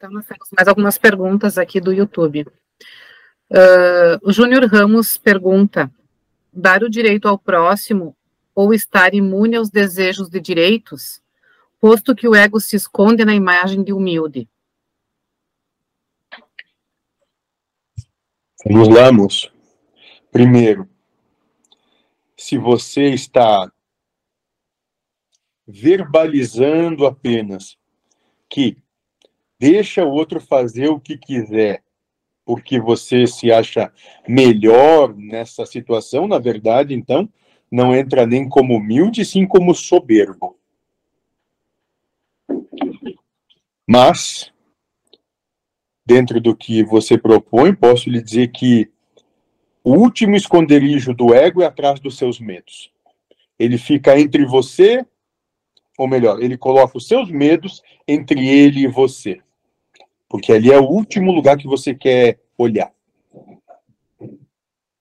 Então, nós temos mais algumas perguntas aqui do YouTube. Uh, o Júnior Ramos pergunta: dar o direito ao próximo ou estar imune aos desejos de direitos, posto que o ego se esconde na imagem de humilde? Vamos lá, moço. Primeiro, se você está verbalizando apenas que deixa o outro fazer o que quiser, porque você se acha melhor nessa situação, na verdade, então, não entra nem como humilde, sim como soberbo. Mas, dentro do que você propõe, posso lhe dizer que o último esconderijo do ego é atrás dos seus medos. Ele fica entre você, ou melhor, ele coloca os seus medos entre ele e você. Porque ali é o último lugar que você quer olhar.